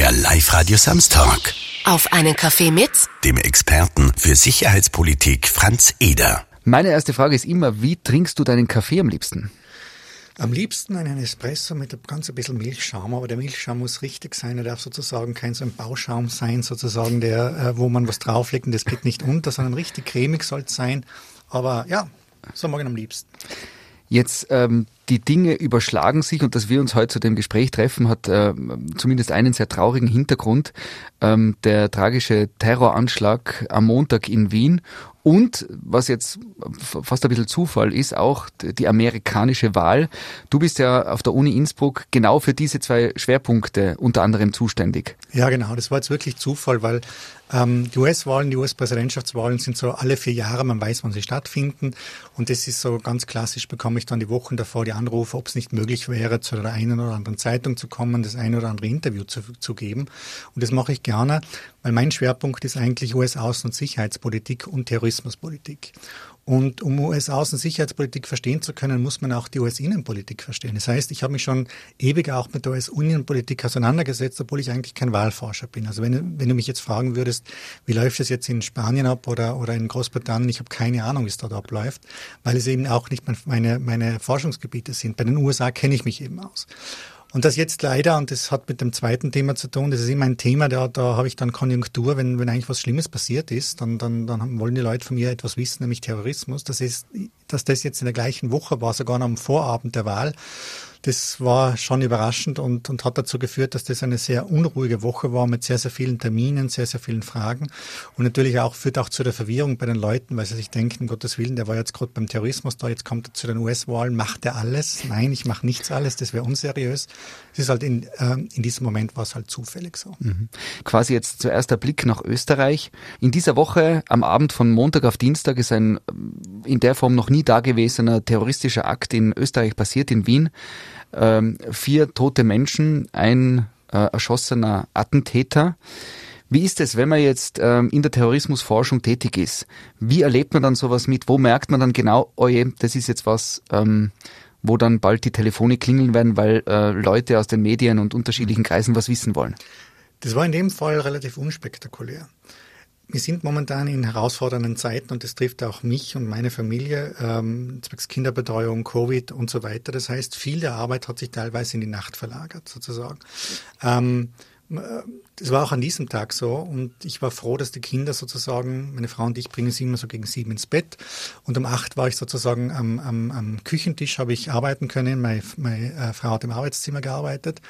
Der Live-Radio Samstag. Auf einen Kaffee mit Dem Experten für Sicherheitspolitik Franz Eder. Meine erste Frage ist immer, wie trinkst du deinen Kaffee am liebsten? Am liebsten einen Espresso mit ganz ein bisschen Milchschaum, aber der Milchschaum muss richtig sein. Er darf sozusagen kein so ein Bauschaum sein, sozusagen der, äh, wo man was drauflegt und das geht nicht unter, sondern richtig cremig soll es sein. Aber ja, so mag ich ihn am liebsten. Jetzt ähm, die Dinge überschlagen sich und dass wir uns heute zu dem Gespräch treffen, hat äh, zumindest einen sehr traurigen Hintergrund. Ähm, der tragische Terroranschlag am Montag in Wien und, was jetzt fast ein bisschen Zufall ist, auch die amerikanische Wahl. Du bist ja auf der Uni Innsbruck genau für diese zwei Schwerpunkte unter anderem zuständig. Ja, genau. Das war jetzt wirklich Zufall, weil ähm, die US-Wahlen, die US-Präsidentschaftswahlen sind so alle vier Jahre, man weiß, wann sie stattfinden. Und das ist so ganz klassisch, bekomme ich dann die Wochen davor die Anrufe, ob es nicht möglich wäre, zu der einen oder anderen Zeitung zu kommen, das eine oder andere Interview zu, zu geben. Und das mache ich gerne, weil mein Schwerpunkt ist eigentlich US-Außen- und Sicherheitspolitik und Terrorismuspolitik. Und um US-Außen- und Sicherheitspolitik verstehen zu können, muss man auch die US-Innenpolitik verstehen. Das heißt, ich habe mich schon ewig auch mit der US-Innenpolitik auseinandergesetzt, obwohl ich eigentlich kein Wahlforscher bin. Also wenn, wenn du mich jetzt fragen würdest, wie läuft es jetzt in Spanien ab oder, oder in Großbritannien, ich habe keine Ahnung, wie es dort abläuft, weil es eben auch nicht meine, meine Forschungsgebiete sind. Bei den USA kenne ich mich eben aus. Und das jetzt leider, und das hat mit dem zweiten Thema zu tun, das ist immer ein Thema, da, da habe ich dann Konjunktur, wenn, wenn eigentlich was Schlimmes passiert ist, dann, dann, dann wollen die Leute von mir etwas wissen, nämlich Terrorismus. Das ist, dass das jetzt in der gleichen Woche war, sogar noch am Vorabend der Wahl das war schon überraschend und, und hat dazu geführt, dass das eine sehr unruhige Woche war mit sehr, sehr vielen Terminen, sehr, sehr vielen Fragen und natürlich auch führt auch zu der Verwirrung bei den Leuten, weil sie sich denken, Gottes Willen, der war jetzt gerade beim Terrorismus da, jetzt kommt er zu den US-Wahlen, macht er alles? Nein, ich mache nichts alles, das wäre unseriös. Es ist halt in, äh, in diesem Moment war es halt zufällig so. Mhm. Quasi jetzt zuerst der Blick nach Österreich. In dieser Woche, am Abend von Montag auf Dienstag, ist ein in der Form noch nie dagewesener terroristischer Akt in Österreich passiert, in Wien ähm, vier tote Menschen, ein äh, erschossener Attentäter. Wie ist es, wenn man jetzt ähm, in der Terrorismusforschung tätig ist? Wie erlebt man dann sowas mit? Wo merkt man dann genau, oh je, das ist jetzt was, ähm, wo dann bald die Telefone klingeln werden, weil äh, Leute aus den Medien und unterschiedlichen Kreisen was wissen wollen? Das war in dem Fall relativ unspektakulär wir sind momentan in herausfordernden Zeiten und das trifft auch mich und meine Familie, ähm, zwecks Kinderbetreuung, Covid und so weiter. Das heißt, viel der Arbeit hat sich teilweise in die Nacht verlagert, sozusagen. Ähm, das war auch an diesem Tag so und ich war froh, dass die Kinder sozusagen, meine Frau und ich bringen sie immer so gegen sieben ins Bett und um acht war ich sozusagen am, am, am Küchentisch, habe ich arbeiten können, meine, meine äh, Frau hat im Arbeitszimmer gearbeitet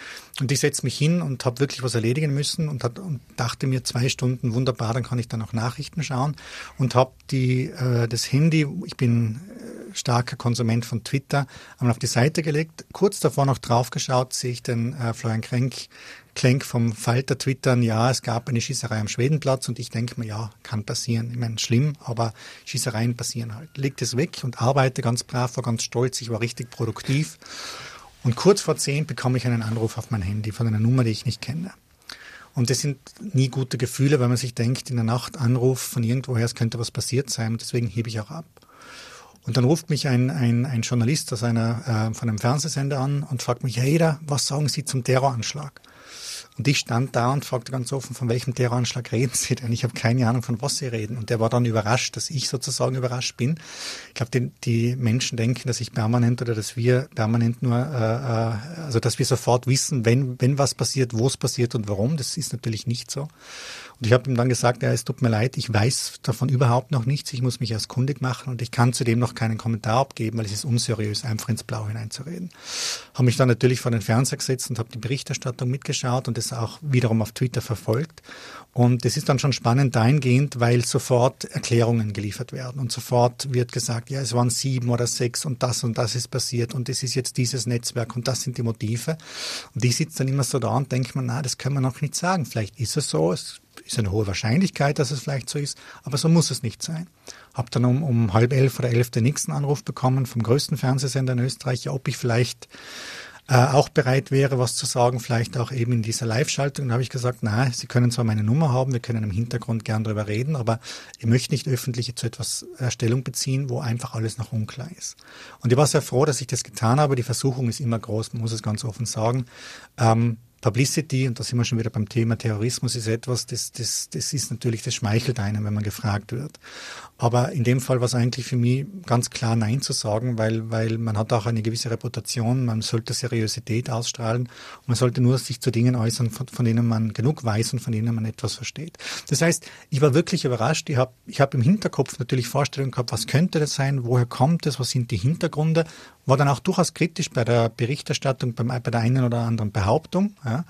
und ich setze mich hin und habe wirklich was erledigen müssen und, hat, und dachte mir zwei Stunden, wunderbar, dann kann ich dann auch Nachrichten schauen und habe die äh, das Handy, ich bin äh, starker Konsument von Twitter, einmal auf die Seite gelegt, kurz davor noch draufgeschaut, sehe ich den äh, Florian Krenk Klenk vom Falter twittern, ja, es gab eine Schießerei am Schwedenplatz und ich denke mir, ja, kann passieren. Ich meine, schlimm, aber Schießereien passieren halt. Legt es weg und arbeite ganz brav, war ganz stolz, ich war richtig produktiv. Und kurz vor zehn bekomme ich einen Anruf auf mein Handy von einer Nummer, die ich nicht kenne. Und das sind nie gute Gefühle, weil man sich denkt, in der Nacht Anruf von irgendwoher, es könnte was passiert sein und deswegen hebe ich auch ab. Und dann ruft mich ein, ein, ein Journalist aus einer, äh, von einem Fernsehsender an und fragt mich, hey, da, was sagen Sie zum Terroranschlag? Und ich stand da und fragte ganz offen, von welchem Terroranschlag reden Sie denn? Ich habe keine Ahnung, von was Sie reden. Und der war dann überrascht, dass ich sozusagen überrascht bin. Ich glaube, die, die, Menschen denken, dass ich permanent oder dass wir permanent nur, äh, äh, also dass wir sofort wissen, wenn, wenn was passiert, wo es passiert und warum. Das ist natürlich nicht so. Und ich habe ihm dann gesagt, ja, es tut mir leid, ich weiß davon überhaupt noch nichts, ich muss mich erst kundig machen und ich kann zudem noch keinen Kommentar abgeben, weil es ist unseriös, einfach ins Blau hineinzureden. Habe mich dann natürlich vor den Fernseher gesetzt und habe die Berichterstattung mitgeschaut und das auch wiederum auf Twitter verfolgt. Und es ist dann schon spannend dahingehend, weil sofort Erklärungen geliefert werden und sofort wird gesagt, ja, es waren sieben oder sechs und das und das ist passiert und es ist jetzt dieses Netzwerk und das sind die Motive. Und ich sitze dann immer so da und denke mir, na, das können wir noch nicht sagen. Vielleicht ist es so, es ist eine hohe Wahrscheinlichkeit, dass es vielleicht so ist, aber so muss es nicht sein. Hab dann um, um halb elf oder elf den nächsten Anruf bekommen vom größten Fernsehsender in Österreich, ob ich vielleicht äh, auch bereit wäre, was zu sagen, vielleicht auch eben in dieser Live-Schaltung. Da habe ich gesagt, na, Sie können zwar meine Nummer haben, wir können im Hintergrund gern darüber reden, aber ich möchte nicht öffentlich zu etwas äh, Stellung beziehen, wo einfach alles noch unklar ist. Und ich war sehr froh, dass ich das getan habe. Die Versuchung ist immer groß, man muss es ganz offen sagen. Ähm, Publicity, und da sind wir schon wieder beim Thema Terrorismus, ist etwas, das, das, das ist natürlich, das schmeichelt einem, wenn man gefragt wird. Aber in dem Fall war es eigentlich für mich ganz klar Nein zu sagen, weil, weil man hat auch eine gewisse Reputation, man sollte Seriosität ausstrahlen und man sollte nur sich zu Dingen äußern, von, von denen man genug weiß und von denen man etwas versteht. Das heißt, ich war wirklich überrascht. Ich habe ich hab im Hinterkopf natürlich Vorstellungen gehabt, was könnte das sein, woher kommt es, was sind die Hintergründe, war dann auch durchaus kritisch bei der Berichterstattung, bei, bei der einen oder anderen Behauptung. Ja.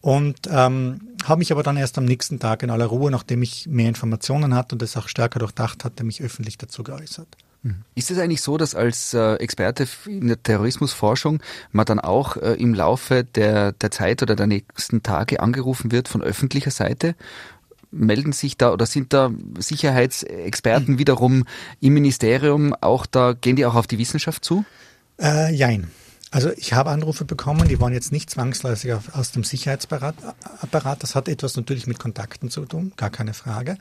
Und ähm, habe mich aber dann erst am nächsten Tag in aller Ruhe, nachdem ich mehr Informationen hatte und es auch stärker durchdacht hatte, mich öffentlich dazu geäußert. Mhm. Ist es eigentlich so, dass als äh, Experte in der Terrorismusforschung man dann auch äh, im Laufe der, der Zeit oder der nächsten Tage angerufen wird von öffentlicher Seite? Melden sich da oder sind da Sicherheitsexperten wiederum im Ministerium auch da, gehen die auch auf die Wissenschaft zu? Äh, jein. Also ich habe Anrufe bekommen, die waren jetzt nicht zwangsläufig aus dem Sicherheitsapparat. Das hat etwas natürlich mit Kontakten zu tun, gar keine Frage.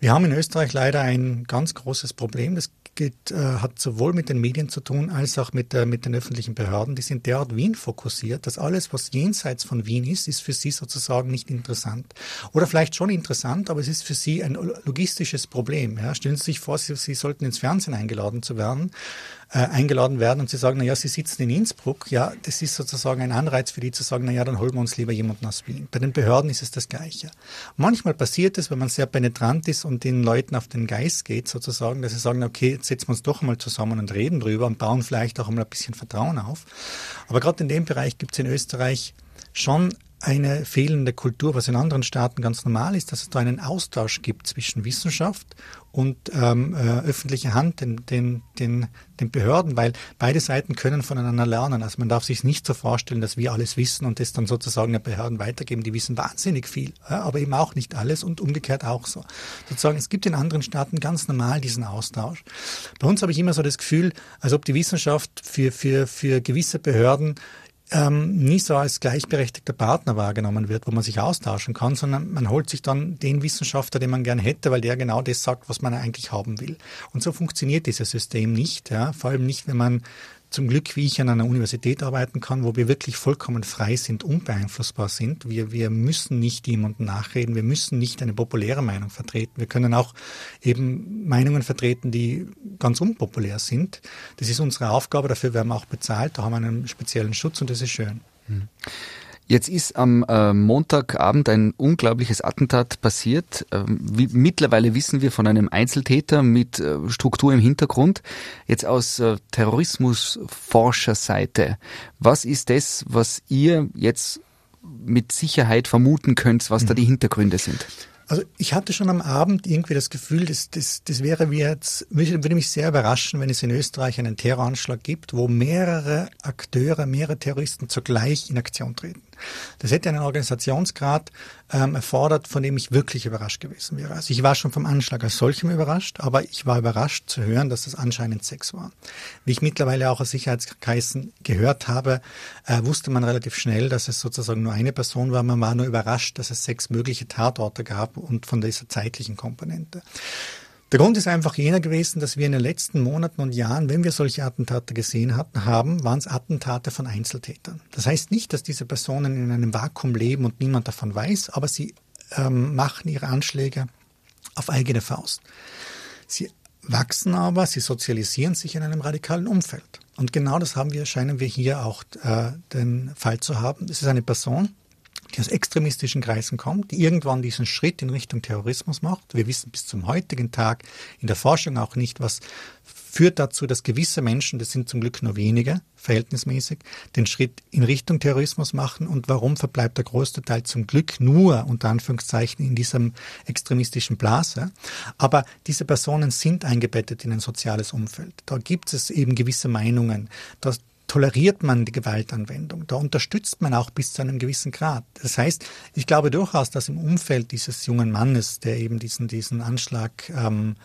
Wir haben in Österreich leider ein ganz großes Problem. Das geht, äh, hat sowohl mit den Medien zu tun als auch mit, der, mit den öffentlichen Behörden. Die sind derart Wien fokussiert, dass alles, was jenseits von Wien ist, ist für sie sozusagen nicht interessant. Oder vielleicht schon interessant, aber es ist für sie ein logistisches Problem. Ja. Stellen Sie sich vor, sie, sie sollten ins Fernsehen eingeladen zu werden äh, eingeladen werden und sie sagen, na ja, sie sitzen in Innsbruck, ja, das ist sozusagen ein Anreiz für die zu sagen, na ja, dann holen wir uns lieber jemanden aus Wien. Bei den Behörden ist es das Gleiche. Manchmal passiert es, wenn man sehr penetrant ist und den Leuten auf den Geist geht, sozusagen, dass sie sagen, okay, jetzt setzen wir uns doch einmal zusammen und reden drüber und bauen vielleicht auch einmal ein bisschen Vertrauen auf. Aber gerade in dem Bereich gibt es in Österreich schon eine fehlende Kultur, was in anderen Staaten ganz normal ist, dass es da einen Austausch gibt zwischen Wissenschaft und ähm, äh, öffentlicher Hand, den, den, den, den Behörden, weil beide Seiten können voneinander lernen. Also man darf sich nicht so vorstellen, dass wir alles wissen und das dann sozusagen den Behörden weitergeben. Die wissen wahnsinnig viel, ja, aber eben auch nicht alles und umgekehrt auch so. Sozusagen, es gibt in anderen Staaten ganz normal diesen Austausch. Bei uns habe ich immer so das Gefühl, als ob die Wissenschaft für, für, für gewisse Behörden ähm, nie so als gleichberechtigter Partner wahrgenommen wird, wo man sich austauschen kann, sondern man holt sich dann den Wissenschaftler, den man gern hätte, weil der genau das sagt, was man eigentlich haben will. Und so funktioniert dieses System nicht, ja? vor allem nicht, wenn man zum Glück, wie ich an einer Universität arbeiten kann, wo wir wirklich vollkommen frei sind, unbeeinflussbar sind. Wir, wir müssen nicht jemandem nachreden, wir müssen nicht eine populäre Meinung vertreten. Wir können auch eben Meinungen vertreten, die ganz unpopulär sind. Das ist unsere Aufgabe, dafür werden wir auch bezahlt, da haben wir einen speziellen Schutz und das ist schön. Hm. Jetzt ist am äh, Montagabend ein unglaubliches Attentat passiert. Ähm, wie, mittlerweile wissen wir von einem Einzeltäter mit äh, Struktur im Hintergrund. Jetzt aus äh, Terrorismusforscherseite. Was ist das, was ihr jetzt mit Sicherheit vermuten könnt, was da mhm. die Hintergründe sind? Also ich hatte schon am Abend irgendwie das Gefühl, das, das, das wäre wie jetzt, würde mich sehr überraschen, wenn es in Österreich einen Terroranschlag gibt, wo mehrere Akteure, mehrere Terroristen zugleich in Aktion treten. Das hätte einen Organisationsgrad ähm, erfordert, von dem ich wirklich überrascht gewesen wäre. Also ich war schon vom Anschlag als solchem überrascht, aber ich war überrascht zu hören, dass es anscheinend sechs waren. Wie ich mittlerweile auch aus Sicherheitskreisen gehört habe, äh, wusste man relativ schnell, dass es sozusagen nur eine Person war. Man war nur überrascht, dass es sechs mögliche Tatorte gab und von dieser zeitlichen Komponente. Der Grund ist einfach jener gewesen, dass wir in den letzten Monaten und Jahren, wenn wir solche Attentate gesehen hatten, haben, waren es Attentate von Einzeltätern. Das heißt nicht, dass diese Personen in einem Vakuum leben und niemand davon weiß, aber sie ähm, machen ihre Anschläge auf eigene Faust. Sie wachsen aber, sie sozialisieren sich in einem radikalen Umfeld. Und genau das haben wir, scheinen wir hier auch äh, den Fall zu haben. Es ist eine Person, die aus extremistischen Kreisen kommt, die irgendwann diesen Schritt in Richtung Terrorismus macht. Wir wissen bis zum heutigen Tag in der Forschung auch nicht, was führt dazu, dass gewisse Menschen, das sind zum Glück nur wenige, verhältnismäßig, den Schritt in Richtung Terrorismus machen und warum verbleibt der größte Teil zum Glück nur, unter Anführungszeichen, in diesem extremistischen Blase. Aber diese Personen sind eingebettet in ein soziales Umfeld. Da gibt es eben gewisse Meinungen. Das, toleriert man die Gewaltanwendung. Da unterstützt man auch bis zu einem gewissen Grad. Das heißt, ich glaube durchaus, dass im Umfeld dieses jungen Mannes, der eben diesen, diesen Anschlag ähm,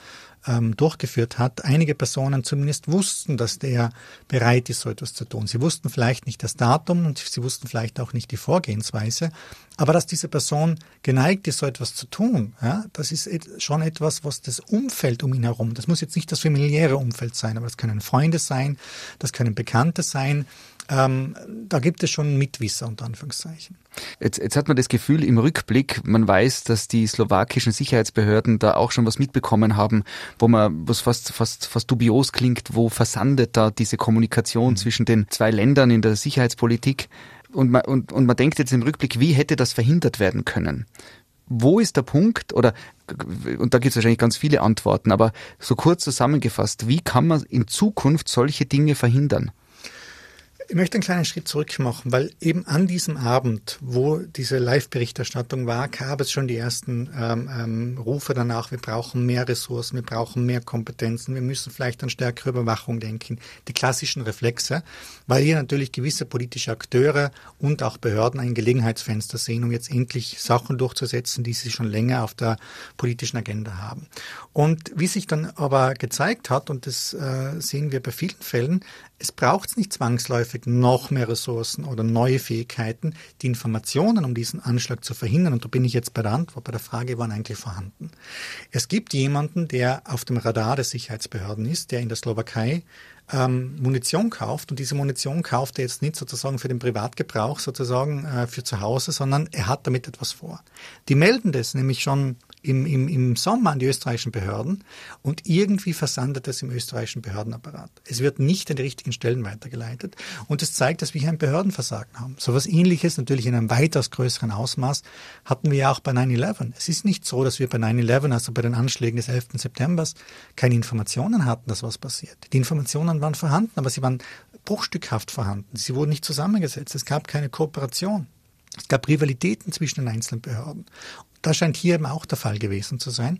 ähm, durchgeführt hat, einige Personen zumindest wussten, dass der bereit ist, so etwas zu tun. Sie wussten vielleicht nicht das Datum und sie wussten vielleicht auch nicht die Vorgehensweise, aber dass diese Person geneigt ist, so etwas zu tun, ja, das ist schon etwas, was das Umfeld um ihn herum, das muss jetzt nicht das familiäre Umfeld sein, aber das können Freunde sein, das können Bekannte sein, ähm, da gibt es schon Mitwisser unter Anführungszeichen. Jetzt, jetzt hat man das Gefühl im Rückblick, man weiß, dass die slowakischen Sicherheitsbehörden da auch schon was mitbekommen haben, wo man, was fast, fast, fast dubios klingt, wo versandet da diese Kommunikation mhm. zwischen den zwei Ländern in der Sicherheitspolitik. Und man, und, und man denkt jetzt im Rückblick, wie hätte das verhindert werden können? Wo ist der Punkt, oder, und da gibt es wahrscheinlich ganz viele Antworten, aber so kurz zusammengefasst, wie kann man in Zukunft solche Dinge verhindern? Ich möchte einen kleinen Schritt zurück machen, weil eben an diesem Abend, wo diese Live-Berichterstattung war, gab es schon die ersten ähm, ähm, Rufe danach, wir brauchen mehr Ressourcen, wir brauchen mehr Kompetenzen, wir müssen vielleicht an stärkere Überwachung denken, die klassischen Reflexe, weil hier natürlich gewisse politische Akteure und auch Behörden ein Gelegenheitsfenster sehen, um jetzt endlich Sachen durchzusetzen, die sie schon länger auf der politischen Agenda haben. Und wie sich dann aber gezeigt hat, und das äh, sehen wir bei vielen Fällen, es braucht nicht zwangsläufig noch mehr Ressourcen oder neue Fähigkeiten. Die Informationen, um diesen Anschlag zu verhindern, und da bin ich jetzt bei der Antwort, bei der Frage, waren eigentlich vorhanden. Es gibt jemanden, der auf dem Radar der Sicherheitsbehörden ist, der in der Slowakei ähm, Munition kauft und diese Munition kauft er jetzt nicht sozusagen für den Privatgebrauch, sozusagen äh, für zu Hause, sondern er hat damit etwas vor. Die melden das nämlich schon im, im, im Sommer an die österreichischen Behörden und irgendwie versandet es im österreichischen Behördenapparat. Es wird nicht an die richtigen Stellen weitergeleitet und es zeigt, dass wir hier ein Behördenversagen haben. So etwas ähnliches, natürlich in einem weitaus größeren Ausmaß, hatten wir ja auch bei 9-11. Es ist nicht so, dass wir bei 9-11, also bei den Anschlägen des 11. September, keine Informationen hatten, dass was passiert. Die Informationen waren vorhanden, aber sie waren bruchstückhaft vorhanden. Sie wurden nicht zusammengesetzt. Es gab keine Kooperation. Es gab Rivalitäten zwischen den einzelnen Behörden. Das scheint hier eben auch der Fall gewesen zu sein.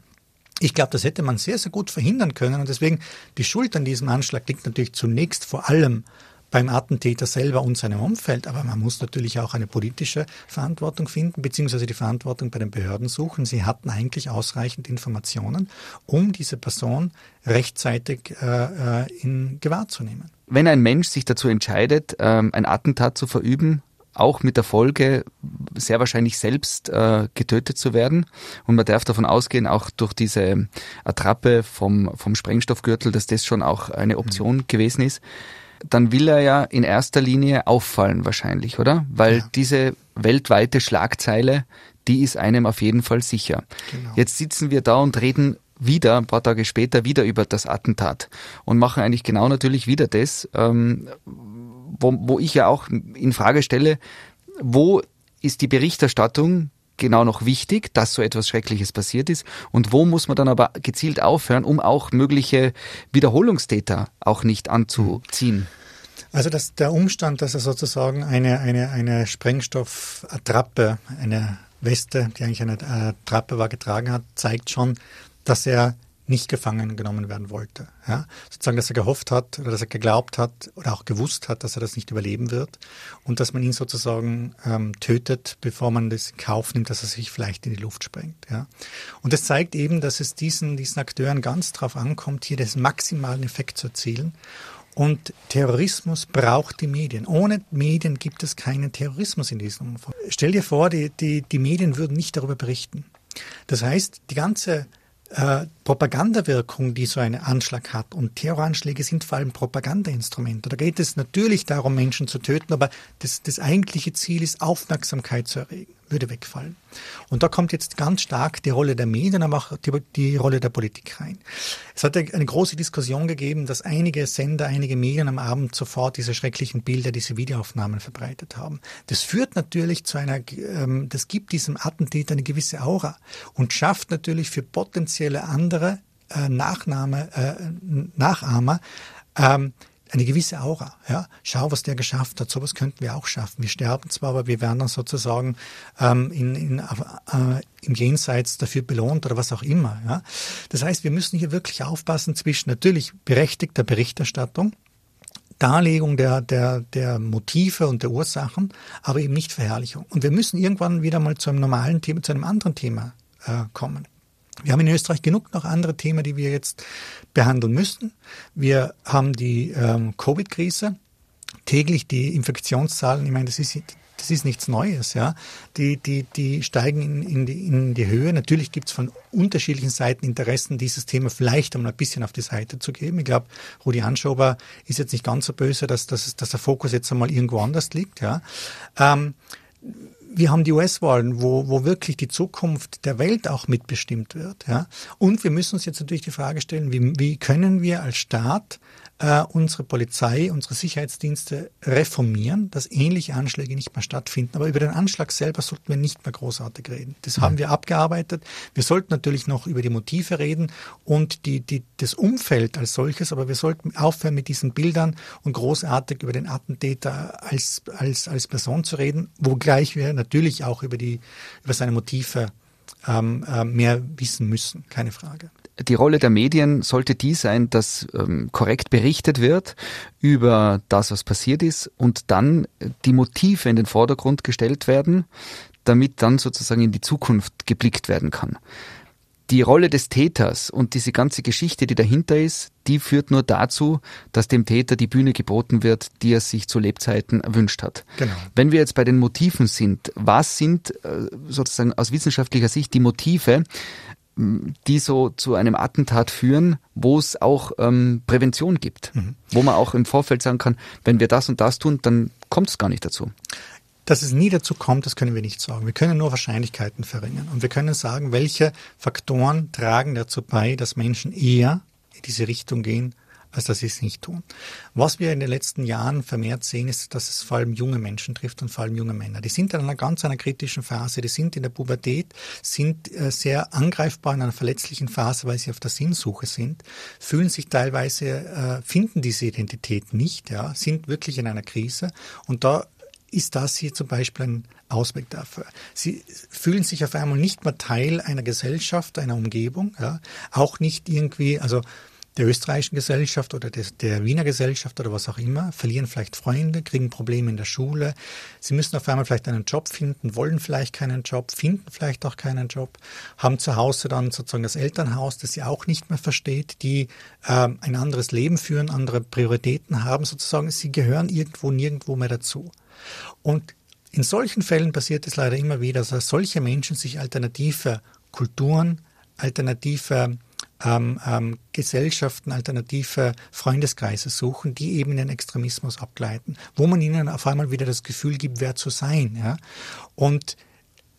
Ich glaube, das hätte man sehr, sehr gut verhindern können. Und deswegen die Schuld an diesem Anschlag liegt natürlich zunächst vor allem beim Attentäter selber und seinem Umfeld. Aber man muss natürlich auch eine politische Verantwortung finden, beziehungsweise die Verantwortung bei den Behörden suchen. Sie hatten eigentlich ausreichend Informationen, um diese Person rechtzeitig äh, äh in Gewahr zu nehmen. Wenn ein Mensch sich dazu entscheidet, ähm, ein Attentat zu verüben, auch mit der Folge, sehr wahrscheinlich selbst äh, getötet zu werden. Und man darf davon ausgehen, auch durch diese Attrappe vom, vom Sprengstoffgürtel, dass das schon auch eine Option mhm. gewesen ist. Dann will er ja in erster Linie auffallen wahrscheinlich, oder? Weil ja. diese weltweite Schlagzeile, die ist einem auf jeden Fall sicher. Genau. Jetzt sitzen wir da und reden wieder, ein paar Tage später, wieder über das Attentat und machen eigentlich genau natürlich wieder das, ähm, wo, wo ich ja auch in Frage stelle, wo ist die Berichterstattung genau noch wichtig, dass so etwas Schreckliches passiert ist und wo muss man dann aber gezielt aufhören, um auch mögliche Wiederholungstäter auch nicht anzuziehen? Also dass der Umstand, dass er sozusagen eine, eine, eine Sprengstoffattrappe, eine Weste, die eigentlich eine Attrappe war, getragen hat, zeigt schon, dass er nicht gefangen genommen werden wollte. Ja? Sozusagen, dass er gehofft hat oder dass er geglaubt hat oder auch gewusst hat, dass er das nicht überleben wird und dass man ihn sozusagen ähm, tötet, bevor man das in Kauf nimmt, dass er sich vielleicht in die Luft sprengt. Ja? Und das zeigt eben, dass es diesen, diesen Akteuren ganz darauf ankommt, hier den maximalen Effekt zu erzielen. Und Terrorismus braucht die Medien. Ohne Medien gibt es keinen Terrorismus in diesem Umfang. Stell dir vor, die, die, die Medien würden nicht darüber berichten. Das heißt, die ganze äh, Propagandawirkung, die so ein Anschlag hat. Und Terroranschläge sind vor allem Propagandainstrumente. Da geht es natürlich darum, Menschen zu töten, aber das, das eigentliche Ziel ist, Aufmerksamkeit zu erregen würde wegfallen. Und da kommt jetzt ganz stark die Rolle der Medien, aber auch die, die, Rolle der Politik rein. Es hat eine große Diskussion gegeben, dass einige Sender, einige Medien am Abend sofort diese schrecklichen Bilder, diese Videoaufnahmen verbreitet haben. Das führt natürlich zu einer, ähm, das gibt diesem Attentäter eine gewisse Aura und schafft natürlich für potenzielle andere äh, Nachnahme, äh, Nachahmer ähm, eine gewisse Aura. Ja? Schau, was der geschafft hat. Sowas könnten wir auch schaffen. Wir sterben zwar, aber wir werden dann sozusagen ähm, in, in, äh, im Jenseits dafür belohnt oder was auch immer. Ja? Das heißt, wir müssen hier wirklich aufpassen zwischen natürlich berechtigter Berichterstattung, Darlegung der, der, der Motive und der Ursachen, aber eben nicht Verherrlichung. Und wir müssen irgendwann wieder mal zu einem normalen Thema, zu einem anderen Thema äh, kommen. Wir haben in Österreich genug noch andere Themen, die wir jetzt behandeln müssen. Wir haben die ähm, Covid-Krise, täglich die Infektionszahlen. Ich meine, das ist das ist nichts Neues, ja. Die, die, die steigen in, in, die, in die Höhe. Natürlich gibt es von unterschiedlichen Seiten Interessen, dieses Thema vielleicht einmal ein bisschen auf die Seite zu geben. Ich glaube, Rudi Anschober ist jetzt nicht ganz so böse, dass, dass, dass der Fokus jetzt einmal irgendwo anders liegt, ja. Ähm, wir haben die US-Wahlen, wo, wo wirklich die Zukunft der Welt auch mitbestimmt wird. Ja? Und wir müssen uns jetzt natürlich die Frage stellen, wie, wie können wir als Staat äh, unsere Polizei, unsere Sicherheitsdienste reformieren, dass ähnliche Anschläge nicht mehr stattfinden. Aber über den Anschlag selber sollten wir nicht mehr großartig reden. Das haben wir abgearbeitet. Wir sollten natürlich noch über die Motive reden und die, die, das Umfeld als solches, aber wir sollten aufhören mit diesen Bildern und großartig über den Attentäter als, als, als Person zu reden, wogleich wir natürlich auch über, die, über seine Motive ähm, äh, mehr wissen müssen, keine Frage die Rolle der Medien sollte die sein, dass ähm, korrekt berichtet wird über das, was passiert ist und dann die Motive in den Vordergrund gestellt werden, damit dann sozusagen in die Zukunft geblickt werden kann. Die Rolle des Täters und diese ganze Geschichte, die dahinter ist, die führt nur dazu, dass dem Täter die Bühne geboten wird, die er sich zu Lebzeiten erwünscht hat. Genau. Wenn wir jetzt bei den Motiven sind, was sind äh, sozusagen aus wissenschaftlicher Sicht die Motive, die so zu einem Attentat führen, wo es auch ähm, Prävention gibt, mhm. wo man auch im Vorfeld sagen kann, wenn wir das und das tun, dann kommt es gar nicht dazu. Dass es nie dazu kommt, das können wir nicht sagen. Wir können nur Wahrscheinlichkeiten verringern. Und wir können sagen, welche Faktoren tragen dazu bei, dass Menschen eher in diese Richtung gehen, als dass sie es nicht tun. Was wir in den letzten Jahren vermehrt sehen, ist, dass es vor allem junge Menschen trifft und vor allem junge Männer. Die sind in einer ganz einer kritischen Phase, die sind in der Pubertät, sind äh, sehr angreifbar in einer verletzlichen Phase, weil sie auf der Sinnsuche sind, fühlen sich teilweise, äh, finden diese Identität nicht, ja, sind wirklich in einer Krise und da ist das hier zum Beispiel ein Ausweg dafür. Sie fühlen sich auf einmal nicht mehr Teil einer Gesellschaft, einer Umgebung, ja, auch nicht irgendwie, also der österreichischen Gesellschaft oder des, der Wiener Gesellschaft oder was auch immer, verlieren vielleicht Freunde, kriegen Probleme in der Schule. Sie müssen auf einmal vielleicht einen Job finden, wollen vielleicht keinen Job, finden vielleicht auch keinen Job, haben zu Hause dann sozusagen das Elternhaus, das sie auch nicht mehr versteht, die äh, ein anderes Leben führen, andere Prioritäten haben, sozusagen. Sie gehören irgendwo nirgendwo mehr dazu. Und in solchen Fällen passiert es leider immer wieder, dass solche Menschen sich alternative Kulturen, alternative ähm, ähm, Gesellschaften, alternative Freundeskreise suchen, die eben in den Extremismus abgleiten, wo man ihnen auf einmal wieder das Gefühl gibt, wer zu sein. Ja? Und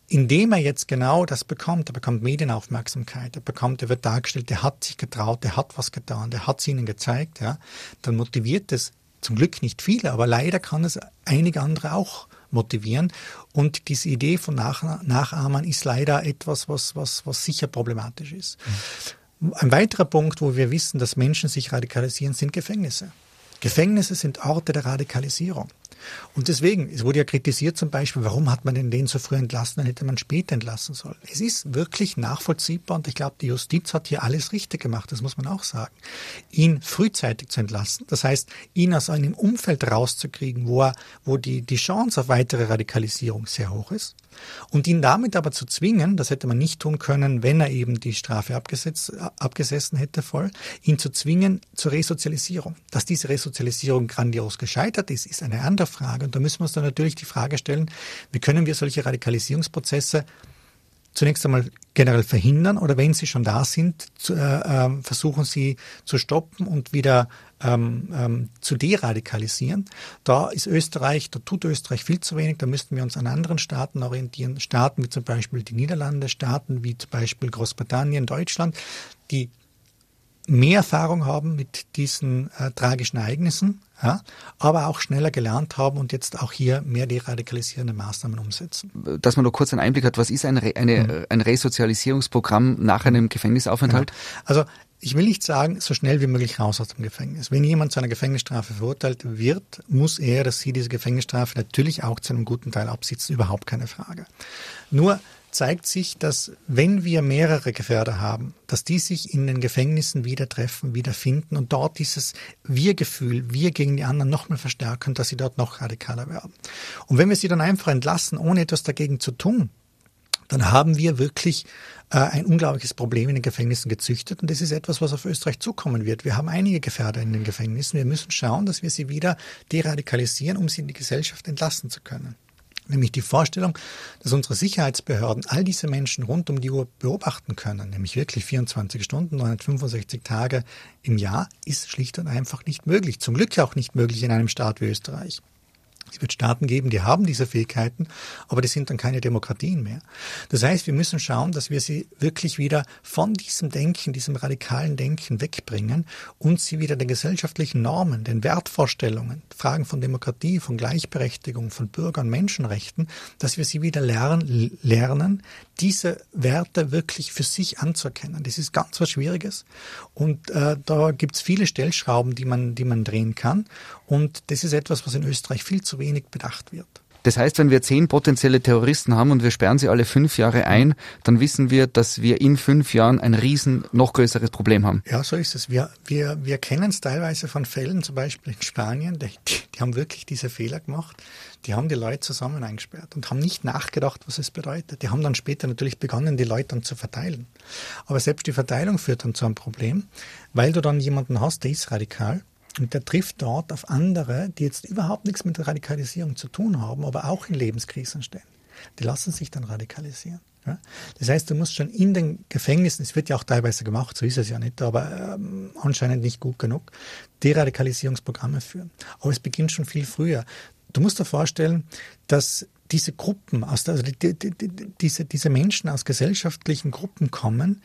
indem er jetzt genau das bekommt, er bekommt Medienaufmerksamkeit, er bekommt, er wird dargestellt, er hat sich getraut, er hat was getan, er hat es ihnen gezeigt, ja, dann motiviert es zum Glück nicht viele, aber leider kann es einige andere auch motivieren. Und diese Idee von Nach Nachahmern ist leider etwas, was, was, was sicher problematisch ist. Mhm. Ein weiterer Punkt, wo wir wissen, dass Menschen sich radikalisieren, sind Gefängnisse. Gefängnisse sind Orte der Radikalisierung. Und deswegen, es wurde ja kritisiert zum Beispiel, warum hat man denn den so früh entlassen, dann hätte man später entlassen sollen. Es ist wirklich nachvollziehbar und ich glaube, die Justiz hat hier alles richtig gemacht, das muss man auch sagen. Ihn frühzeitig zu entlassen, das heißt, ihn aus einem Umfeld rauszukriegen, wo, er, wo die, die Chance auf weitere Radikalisierung sehr hoch ist. Und ihn damit aber zu zwingen, das hätte man nicht tun können, wenn er eben die Strafe abgesetzt, abgesessen hätte voll, ihn zu zwingen zur Resozialisierung. Dass diese Resozialisierung grandios gescheitert ist, ist eine andere Frage. Und da müssen wir uns dann natürlich die Frage stellen, wie können wir solche Radikalisierungsprozesse zunächst einmal generell verhindern oder wenn sie schon da sind, zu, äh, ähm, versuchen sie zu stoppen und wieder ähm, ähm, zu deradikalisieren. Da ist Österreich, da tut Österreich viel zu wenig, da müssten wir uns an anderen Staaten orientieren, Staaten wie zum Beispiel die Niederlande, Staaten wie zum Beispiel Großbritannien, Deutschland, die mehr Erfahrung haben mit diesen äh, tragischen Ereignissen, ja, aber auch schneller gelernt haben und jetzt auch hier mehr deradikalisierende Maßnahmen umsetzen. Dass man nur kurz einen Einblick hat, was ist ein, Re eine, mhm. ein Resozialisierungsprogramm nach einem Gefängnisaufenthalt? Genau. Also ich will nicht sagen, so schnell wie möglich raus aus dem Gefängnis. Wenn jemand zu einer Gefängnisstrafe verurteilt wird, muss er, dass sie diese Gefängnisstrafe natürlich auch zu einem guten Teil absitzen, überhaupt keine Frage. Nur zeigt sich, dass wenn wir mehrere Gefährder haben, dass die sich in den Gefängnissen wieder treffen, wieder finden und dort dieses Wir-Gefühl, wir gegen die anderen nochmal verstärken, dass sie dort noch radikaler werden. Und wenn wir sie dann einfach entlassen, ohne etwas dagegen zu tun, dann haben wir wirklich äh, ein unglaubliches Problem in den Gefängnissen gezüchtet. Und das ist etwas, was auf Österreich zukommen wird. Wir haben einige Gefährder in den Gefängnissen. Wir müssen schauen, dass wir sie wieder deradikalisieren, um sie in die Gesellschaft entlassen zu können. Nämlich die Vorstellung, dass unsere Sicherheitsbehörden all diese Menschen rund um die Uhr beobachten können, nämlich wirklich 24 Stunden, 965 Tage im Jahr, ist schlicht und einfach nicht möglich. Zum Glück auch nicht möglich in einem Staat wie Österreich. Es wird Staaten geben, die haben diese Fähigkeiten, aber die sind dann keine Demokratien mehr. Das heißt, wir müssen schauen, dass wir sie wirklich wieder von diesem Denken, diesem radikalen Denken wegbringen und sie wieder den gesellschaftlichen Normen, den Wertvorstellungen, Fragen von Demokratie, von Gleichberechtigung, von Bürger- und Menschenrechten, dass wir sie wieder lernen, lernen, diese Werte wirklich für sich anzuerkennen. Das ist ganz was Schwieriges und äh, da gibt es viele Stellschrauben, die man, die man drehen kann und das ist etwas, was in Österreich viel zu wenig bedacht wird. Das heißt, wenn wir zehn potenzielle Terroristen haben und wir sperren sie alle fünf Jahre ein, dann wissen wir, dass wir in fünf Jahren ein riesen, noch größeres Problem haben. Ja, so ist es. Wir, wir, wir kennen es teilweise von Fällen, zum Beispiel in Spanien, die, die haben wirklich diese Fehler gemacht. Die haben die Leute zusammen eingesperrt und haben nicht nachgedacht, was es bedeutet. Die haben dann später natürlich begonnen, die Leute dann zu verteilen. Aber selbst die Verteilung führt dann zu einem Problem, weil du dann jemanden hast, der ist radikal und der trifft dort auf andere, die jetzt überhaupt nichts mit Radikalisierung zu tun haben, aber auch in Lebenskrisen stehen. Die lassen sich dann radikalisieren. Ja? Das heißt, du musst schon in den Gefängnissen, es wird ja auch teilweise gemacht, so ist es ja nicht, aber ähm, anscheinend nicht gut genug, Deradikalisierungsprogramme führen. Aber es beginnt schon viel früher. Du musst dir vorstellen, dass diese Gruppen, aus der, also die, die, die, diese, diese Menschen aus gesellschaftlichen Gruppen kommen,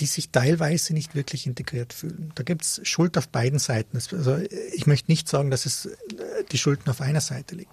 die sich teilweise nicht wirklich integriert fühlen. Da gibt es Schuld auf beiden Seiten. Also ich möchte nicht sagen, dass es äh, die Schulden auf einer Seite liegt.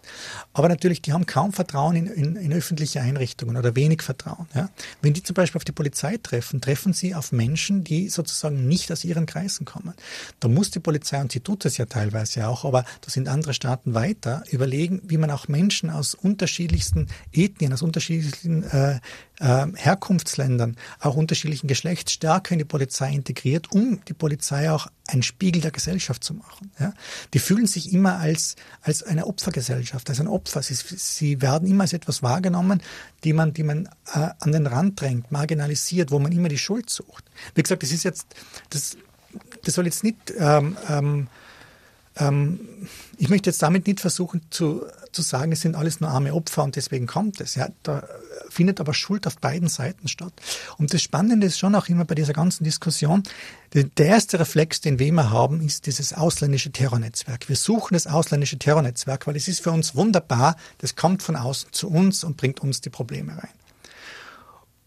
Aber natürlich, die haben kaum Vertrauen in, in, in öffentliche Einrichtungen oder wenig Vertrauen. Ja? Wenn die zum Beispiel auf die Polizei treffen, treffen sie auf Menschen, die sozusagen nicht aus ihren Kreisen kommen. Da muss die Polizei, und sie tut es ja teilweise auch, aber da sind andere Staaten weiter, überlegen, wie man auch Menschen aus unterschiedlichsten Ethnien, aus unterschiedlichen äh, äh, Herkunftsländern, auch unterschiedlichen Geschlechts stärker in die Polizei integriert, um die Polizei auch ein Spiegel der Gesellschaft zu machen. Ja? Die fühlen sich immer als, als eine Opfergesellschaft, als ein Opfer. Sie, sie werden immer als etwas wahrgenommen, die man, die man äh, an den Rand drängt, marginalisiert, wo man immer die Schuld sucht. Wie gesagt, das ist jetzt, das, das soll jetzt nicht ähm, ähm, ähm, ich möchte jetzt damit nicht versuchen zu, zu sagen, es sind alles nur arme Opfer und deswegen kommt es. Ja, da findet aber Schuld auf beiden Seiten statt. Und das Spannende ist schon auch immer bei dieser ganzen Diskussion, der erste Reflex, den wir immer haben, ist dieses ausländische Terrornetzwerk. Wir suchen das ausländische Terrornetzwerk, weil es ist für uns wunderbar, das kommt von außen zu uns und bringt uns die Probleme rein.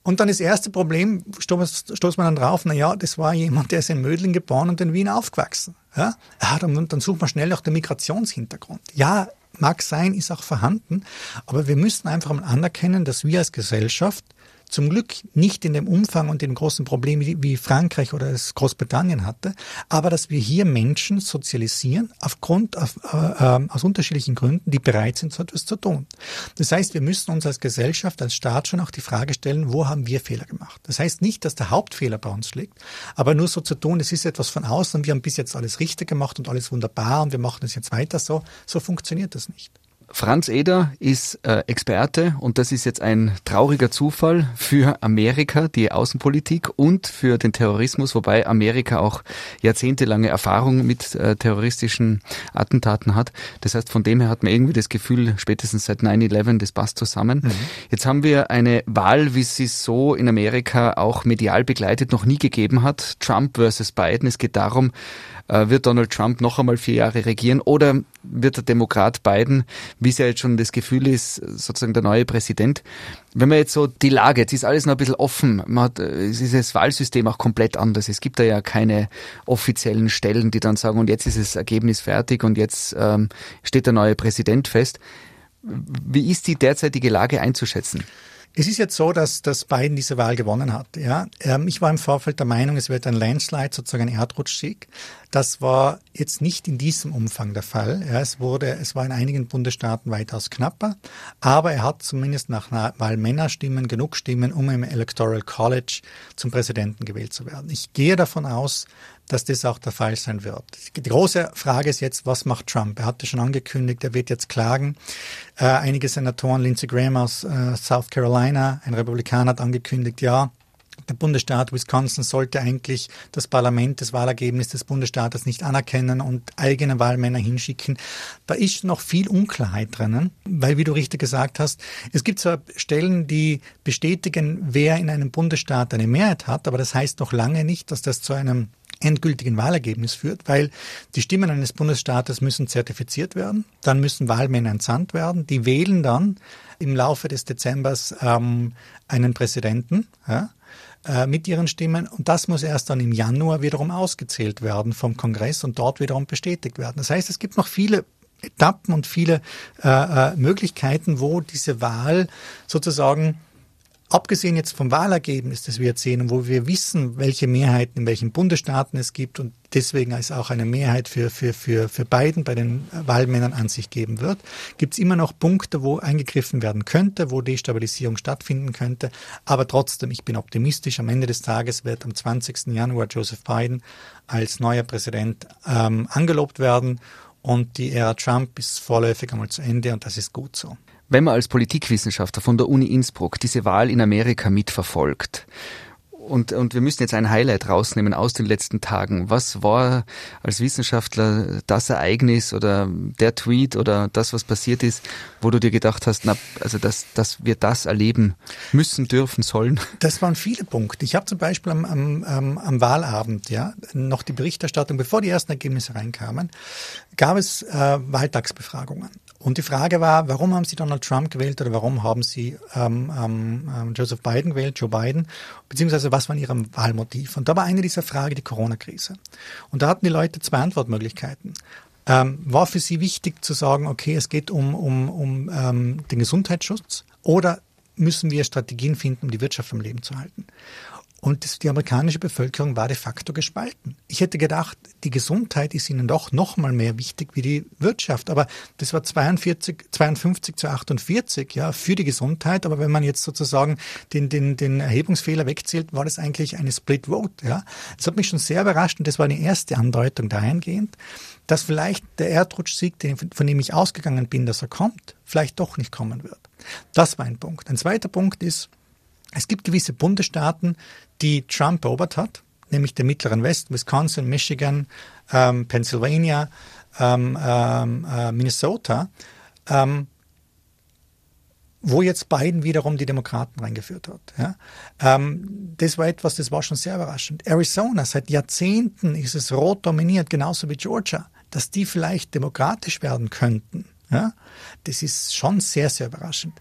Und dann das erste Problem, stoßt man dann drauf, na ja, das war jemand, der ist in Mödling geboren und in Wien aufgewachsen. Ja dann, dann sucht man schnell nach dem Migrationshintergrund. Ja, mag sein, ist auch vorhanden, aber wir müssen einfach mal anerkennen, dass wir als Gesellschaft zum Glück nicht in dem Umfang und dem großen Problem wie Frankreich oder es Großbritannien hatte, aber dass wir hier Menschen sozialisieren aufgrund auf, äh, äh, aus unterschiedlichen Gründen, die bereit sind, so etwas zu tun. Das heißt, wir müssen uns als Gesellschaft, als Staat schon auch die Frage stellen, wo haben wir Fehler gemacht? Das heißt nicht, dass der Hauptfehler bei uns liegt, aber nur so zu tun, es ist etwas von außen wir haben bis jetzt alles richtig gemacht und alles wunderbar und wir machen es jetzt weiter so. So funktioniert das nicht. Franz Eder ist äh, Experte und das ist jetzt ein trauriger Zufall für Amerika, die Außenpolitik und für den Terrorismus, wobei Amerika auch jahrzehntelange Erfahrung mit äh, terroristischen Attentaten hat. Das heißt, von dem her hat man irgendwie das Gefühl, spätestens seit 9-11, das passt zusammen. Mhm. Jetzt haben wir eine Wahl, wie sie so in Amerika auch medial begleitet noch nie gegeben hat. Trump versus Biden. Es geht darum, äh, wird Donald Trump noch einmal vier Jahre regieren oder wird der Demokrat Biden, wie es ja jetzt schon das Gefühl ist, sozusagen der neue Präsident. Wenn man jetzt so die Lage, jetzt ist alles noch ein bisschen offen, man hat, es ist das Wahlsystem auch komplett anders. Es gibt da ja keine offiziellen Stellen, die dann sagen, und jetzt ist das Ergebnis fertig und jetzt ähm, steht der neue Präsident fest. Wie ist die derzeitige Lage einzuschätzen? Es ist jetzt so, dass, dass Biden diese Wahl gewonnen hat. Ja? Ähm, ich war im Vorfeld der Meinung, es wird ein Landslide, sozusagen ein Erdrutschsieg. Das war jetzt nicht in diesem Umfang der Fall. Ja, es wurde, es war in einigen Bundesstaaten weitaus knapper, aber er hat zumindest nach Wahlmännerstimmen genug Stimmen, um im Electoral College zum Präsidenten gewählt zu werden. Ich gehe davon aus, dass das auch der Fall sein wird. Die große Frage ist jetzt, was macht Trump? Er hatte schon angekündigt, er wird jetzt klagen. Äh, einige Senatoren, Lindsey Graham aus äh, South Carolina, ein Republikaner, hat angekündigt, ja, der Bundesstaat Wisconsin sollte eigentlich das Parlament das Wahlergebnis des Bundesstaates nicht anerkennen und eigene Wahlmänner hinschicken. Da ist noch viel Unklarheit drinnen, weil, wie du richtig gesagt hast, es gibt zwar Stellen, die bestätigen, wer in einem Bundesstaat eine Mehrheit hat, aber das heißt noch lange nicht, dass das zu einem endgültigen Wahlergebnis führt, weil die Stimmen eines Bundesstaates müssen zertifiziert werden, dann müssen Wahlmänner entsandt werden, die wählen dann im Laufe des Dezembers ähm, einen Präsidenten. Ja, äh, mit ihren Stimmen. Und das muss erst dann im Januar wiederum ausgezählt werden vom Kongress und dort wiederum bestätigt werden. Das heißt, es gibt noch viele Etappen und viele äh, äh Möglichkeiten, wo diese Wahl sozusagen Abgesehen jetzt vom Wahlergebnis, das wir jetzt sehen, wo wir wissen, welche Mehrheiten in welchen Bundesstaaten es gibt und deswegen es auch eine Mehrheit für, für, für, für Biden bei den Wahlmännern an sich geben wird, gibt es immer noch Punkte, wo eingegriffen werden könnte, wo Destabilisierung stattfinden könnte. Aber trotzdem, ich bin optimistisch. Am Ende des Tages wird am 20. Januar Joseph Biden als neuer Präsident ähm, angelobt werden und die Ära Trump ist vorläufig einmal zu Ende und das ist gut so. Wenn man als Politikwissenschaftler von der Uni Innsbruck diese Wahl in Amerika mitverfolgt, und, und wir müssen jetzt ein Highlight rausnehmen aus den letzten Tagen. Was war als Wissenschaftler das Ereignis oder der Tweet oder das, was passiert ist, wo du dir gedacht hast, na, also dass, dass wir das erleben müssen, dürfen, sollen? Das waren viele Punkte. Ich habe zum Beispiel am, am, am Wahlabend ja noch die Berichterstattung, bevor die ersten Ergebnisse reinkamen, gab es äh, Wahltagsbefragungen. Und die Frage war, warum haben Sie Donald Trump gewählt oder warum haben Sie ähm, ähm, Joseph Biden gewählt, Joe Biden, beziehungsweise was war Ihr Wahlmotiv? Und da war eine dieser Fragen die Corona-Krise. Und da hatten die Leute zwei Antwortmöglichkeiten. Ähm, war für Sie wichtig zu sagen, okay, es geht um, um, um ähm, den Gesundheitsschutz oder müssen wir Strategien finden, um die Wirtschaft am Leben zu halten? Und die amerikanische Bevölkerung war de facto gespalten. Ich hätte gedacht, die Gesundheit ist ihnen doch noch mal mehr wichtig wie die Wirtschaft. Aber das war 42, 52 zu 48 ja, für die Gesundheit. Aber wenn man jetzt sozusagen den, den, den Erhebungsfehler wegzählt, war das eigentlich eine Split Vote. Ja. Das hat mich schon sehr überrascht und das war die erste Andeutung dahingehend, dass vielleicht der Erdrutschsieg, von dem ich ausgegangen bin, dass er kommt, vielleicht doch nicht kommen wird. Das war ein Punkt. Ein zweiter Punkt ist, es gibt gewisse Bundesstaaten, die Trump erobert hat, nämlich der mittleren Westen, Wisconsin, Michigan, ähm, Pennsylvania, ähm, ähm, äh, Minnesota, ähm, wo jetzt Biden wiederum die Demokraten reingeführt hat. Ja. Ähm, das war etwas, das war schon sehr überraschend. Arizona, seit Jahrzehnten ist es rot dominiert, genauso wie Georgia, dass die vielleicht demokratisch werden könnten. Ja? Das ist schon sehr, sehr überraschend.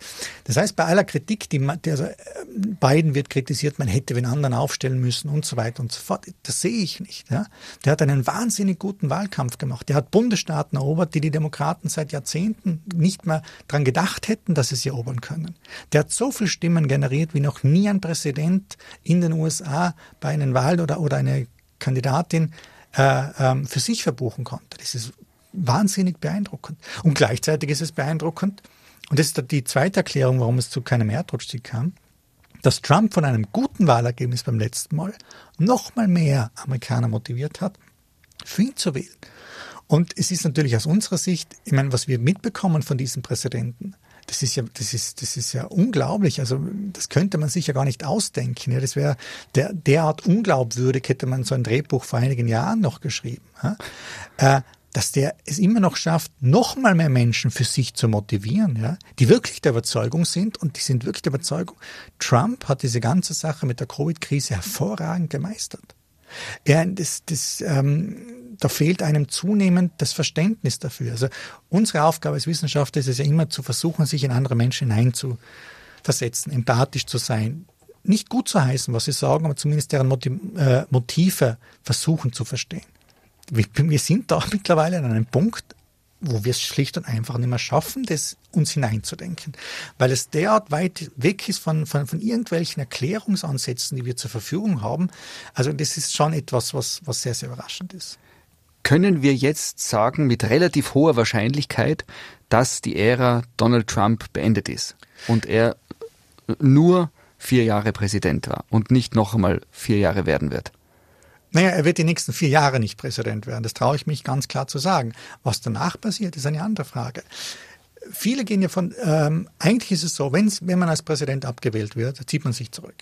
Das heißt, bei aller Kritik, die, die also äh, Biden wird kritisiert, man hätte den anderen aufstellen müssen und so weiter und so fort. Das sehe ich nicht. Ja? Der hat einen wahnsinnig guten Wahlkampf gemacht. Der hat Bundesstaaten erobert, die die Demokraten seit Jahrzehnten nicht mehr daran gedacht hätten, dass sie sie erobern können. Der hat so viele Stimmen generiert, wie noch nie ein Präsident in den USA bei einer Wahl oder, oder eine Kandidatin äh, ähm, für sich verbuchen konnte. Das ist wahnsinnig beeindruckend. Und gleichzeitig ist es beeindruckend, und das ist die zweite Erklärung, warum es zu keinem Erdrutschsieg kam, dass Trump von einem guten Wahlergebnis beim letzten Mal noch mal mehr Amerikaner motiviert hat, für ihn zu wählen. Und es ist natürlich aus unserer Sicht, ich meine, was wir mitbekommen von diesem Präsidenten, das ist ja, das ist, das ist ja unglaublich. Also das könnte man sich ja gar nicht ausdenken. Ja, das wäre der, derart unglaubwürdig hätte man so ein Drehbuch vor einigen Jahren noch geschrieben. Ja? Äh, dass der es immer noch schafft, noch mal mehr Menschen für sich zu motivieren, ja, die wirklich der Überzeugung sind und die sind wirklich der Überzeugung, Trump hat diese ganze Sache mit der Covid-Krise hervorragend gemeistert. Ja, das, das, ähm, da fehlt einem zunehmend das Verständnis dafür. Also unsere Aufgabe als Wissenschaftler ist es ja immer zu versuchen, sich in andere Menschen hineinzuversetzen, empathisch zu sein, nicht gut zu heißen, was sie sagen, aber zumindest deren äh, Motive versuchen zu verstehen wir sind da mittlerweile an einem Punkt, wo wir es schlicht und einfach nicht mehr schaffen, das uns hineinzudenken. Weil es derart weit weg ist von, von, von irgendwelchen Erklärungsansätzen, die wir zur Verfügung haben. Also das ist schon etwas, was, was sehr, sehr überraschend ist. Können wir jetzt sagen, mit relativ hoher Wahrscheinlichkeit, dass die Ära Donald Trump beendet ist und er nur vier Jahre Präsident war und nicht noch einmal vier Jahre werden wird? Naja, er wird die nächsten vier Jahre nicht Präsident werden. Das traue ich mich ganz klar zu sagen. Was danach passiert, ist eine andere Frage. Viele gehen ja von, ähm, eigentlich ist es so, wenn, wenn man als Präsident abgewählt wird, zieht man sich zurück.